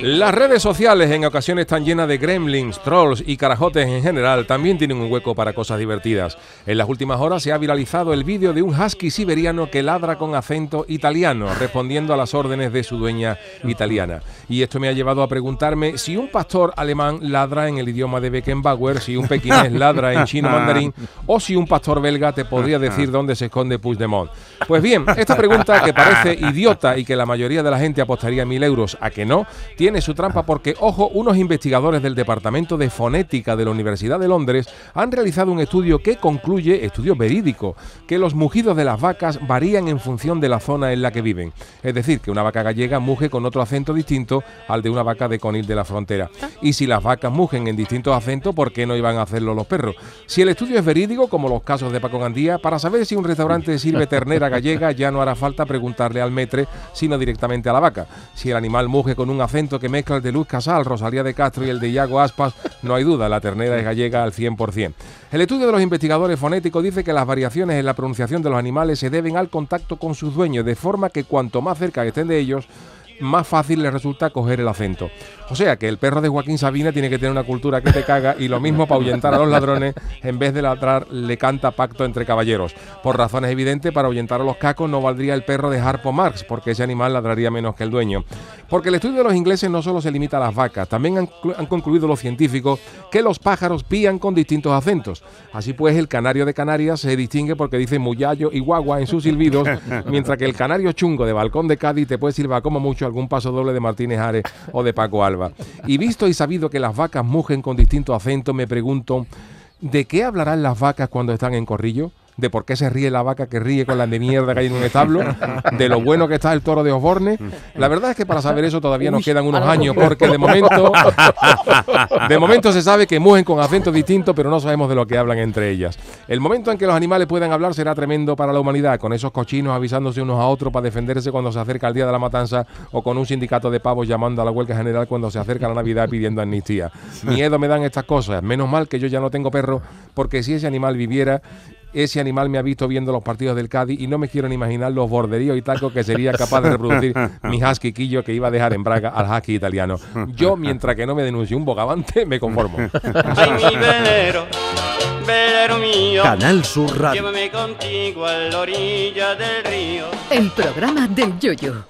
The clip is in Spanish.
Las redes sociales en ocasiones están llenas de gremlins, trolls y carajotes en general también tienen un hueco para cosas divertidas. En las últimas horas se ha viralizado el vídeo de un husky siberiano que ladra con acento italiano, respondiendo a las órdenes de su dueña italiana. Y esto me ha llevado a preguntarme si un pastor alemán ladra en el idioma de Beckenbauer, si un pequinés ladra en chino mandarín o si un pastor belga te podría decir dónde se esconde Puigdemont. Pues bien, esta pregunta que parece idiota y que la mayoría de la gente apostaría mil euros a que no, tiene su trampa porque, ojo, unos investigadores del Departamento de Fonética de la Universidad de Londres han realizado un estudio que concluye, estudio verídico, que los mugidos de las vacas varían en función de la zona en la que viven. Es decir, que una vaca gallega muge con otro acento distinto al de una vaca de Conil de la frontera. Y si las vacas mugen en distintos acentos, ¿por qué no iban a hacerlo los perros? Si el estudio es verídico, como los casos de Paco Gandía, para saber si un restaurante sirve ternera gallega ya no hará falta preguntarle al metre, sino directamente a la vaca. Si el animal muge con un acento que mezcla el de Luz Casal, Rosalía de Castro y el de Iago Aspas, no hay duda, la ternera es gallega al 100%. El estudio de los investigadores fonéticos dice que las variaciones en la pronunciación de los animales se deben al contacto con sus dueños, de forma que cuanto más cerca estén de ellos, más fácil les resulta coger el acento. O sea que el perro de Joaquín Sabina tiene que tener una cultura que te caga y lo mismo para ahuyentar a los ladrones, en vez de ladrar, le canta pacto entre caballeros. Por razones evidentes, para ahuyentar a los cacos no valdría el perro de Harpo Marx, porque ese animal ladraría menos que el dueño. Porque el estudio de los ingleses no solo se limita a las vacas, también han, concluido los científicos que los pájaros pían con distintos acentos. Así pues, el canario de Canarias se distingue porque dice muyayo y guagua en sus silbidos, mientras que el canario chungo de Balcón de Cádiz te puede silbar como mucho algún paso doble de Martínez Ares o de Paco Alba. Y visto y sabido que las vacas mugen con distintos acentos, me pregunto, ¿de qué hablarán las vacas cuando están en corrillo? De por qué se ríe la vaca que ríe con la de mierda que hay en un establo, de lo bueno que está el toro de Osborne. La verdad es que para saber eso todavía nos quedan unos años, porque de momento, de momento se sabe que mugen con acentos distintos, pero no sabemos de lo que hablan entre ellas. El momento en que los animales puedan hablar será tremendo para la humanidad, con esos cochinos avisándose unos a otros para defenderse cuando se acerca el día de la matanza, o con un sindicato de pavos llamando a la huelga general cuando se acerca la Navidad pidiendo amnistía. Miedo me dan estas cosas. Menos mal que yo ya no tengo perro, porque si ese animal viviera ese animal me ha visto viendo los partidos del Cádiz y no me quiero ni imaginar los borderíos y tacos que sería capaz de reproducir mi husky quillo que iba a dejar en Braga al husky italiano. Yo, mientras que no me denuncie un bogavante, me conformo. Ay, mi velero, velero mío, Canal Sur Radio. llévame contigo a la orilla del río. El programa del Yoyo.